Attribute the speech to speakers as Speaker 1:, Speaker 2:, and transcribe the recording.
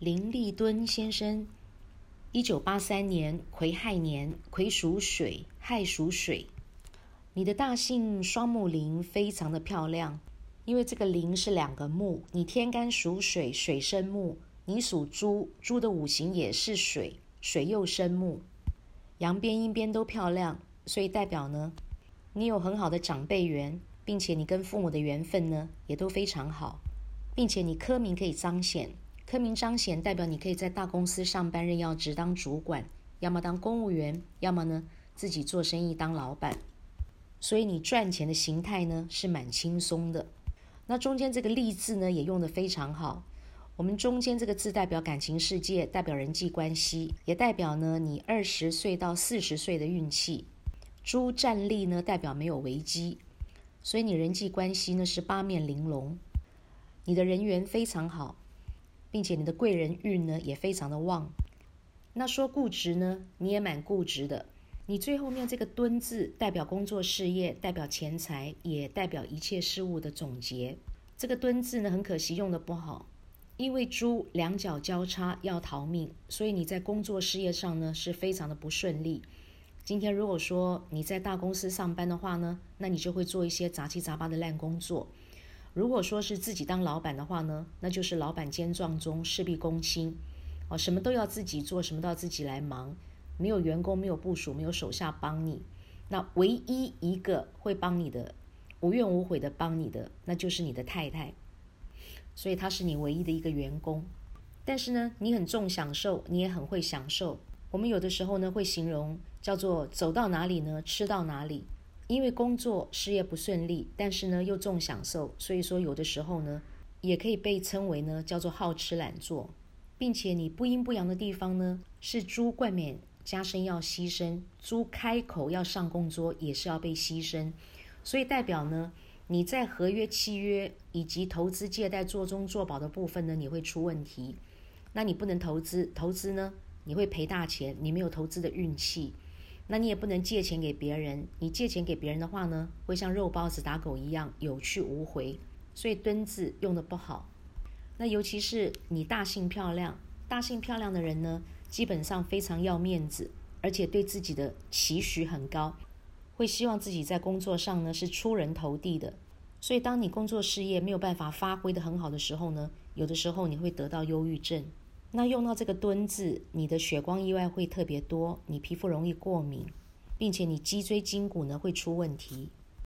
Speaker 1: 林立敦先生，一九八三年癸亥年，癸属水，亥属水。你的大姓双木林非常的漂亮，因为这个林是两个木，你天干属水，水生木；你属猪，猪的五行也是水，水又生木，阳边阴边都漂亮，所以代表呢，你有很好的长辈缘，并且你跟父母的缘分呢也都非常好，并且你科名可以彰显。科名彰显，代表你可以在大公司上班任要职当主管，要么当公务员，要么呢自己做生意当老板。所以你赚钱的形态呢是蛮轻松的。那中间这个“利”字呢也用得非常好。我们中间这个字代表感情世界，代表人际关系，也代表呢你二十岁到四十岁的运气。猪站立呢代表没有危机，所以你人际关系呢是八面玲珑，你的人缘非常好。并且你的贵人运呢也非常的旺。那说固执呢，你也蛮固执的。你最后面这个“敦”字代表工作事业，代表钱财，也代表一切事物的总结。这个“敦”字呢，很可惜用的不好，因为猪两脚交叉要逃命，所以你在工作事业上呢是非常的不顺利。今天如果说你在大公司上班的话呢，那你就会做一些杂七杂八的烂工作。如果说是自己当老板的话呢，那就是老板兼撞钟，事必躬亲，哦，什么都要自己做，什么都要自己来忙，没有员工，没有部署，没有手下帮你。那唯一一个会帮你的，无怨无悔的帮你的，那就是你的太太。所以她是你唯一的一个员工。但是呢，你很重享受，你也很会享受。我们有的时候呢，会形容叫做走到哪里呢，吃到哪里。因为工作事业不顺利，但是呢又重享受，所以说有的时候呢，也可以被称为呢叫做好吃懒做，并且你不阴不阳的地方呢，是猪冠冕加身要牺牲，猪开口要上供桌也是要被牺牲，所以代表呢你在合约契约以及投资借贷做中做保的部分呢，你会出问题，那你不能投资，投资呢你会赔大钱，你没有投资的运气。那你也不能借钱给别人，你借钱给别人的话呢，会像肉包子打狗一样有去无回，所以“蹲”字用的不好。那尤其是你大姓漂亮，大姓漂亮的人呢，基本上非常要面子，而且对自己的期许很高，会希望自己在工作上呢是出人头地的。所以当你工作事业没有办法发挥的很好的时候呢，有的时候你会得到忧郁症。那用到这个“蹲”字，你的血光意外会特别多，你皮肤容易过敏，并且你脊椎筋骨呢会出问题。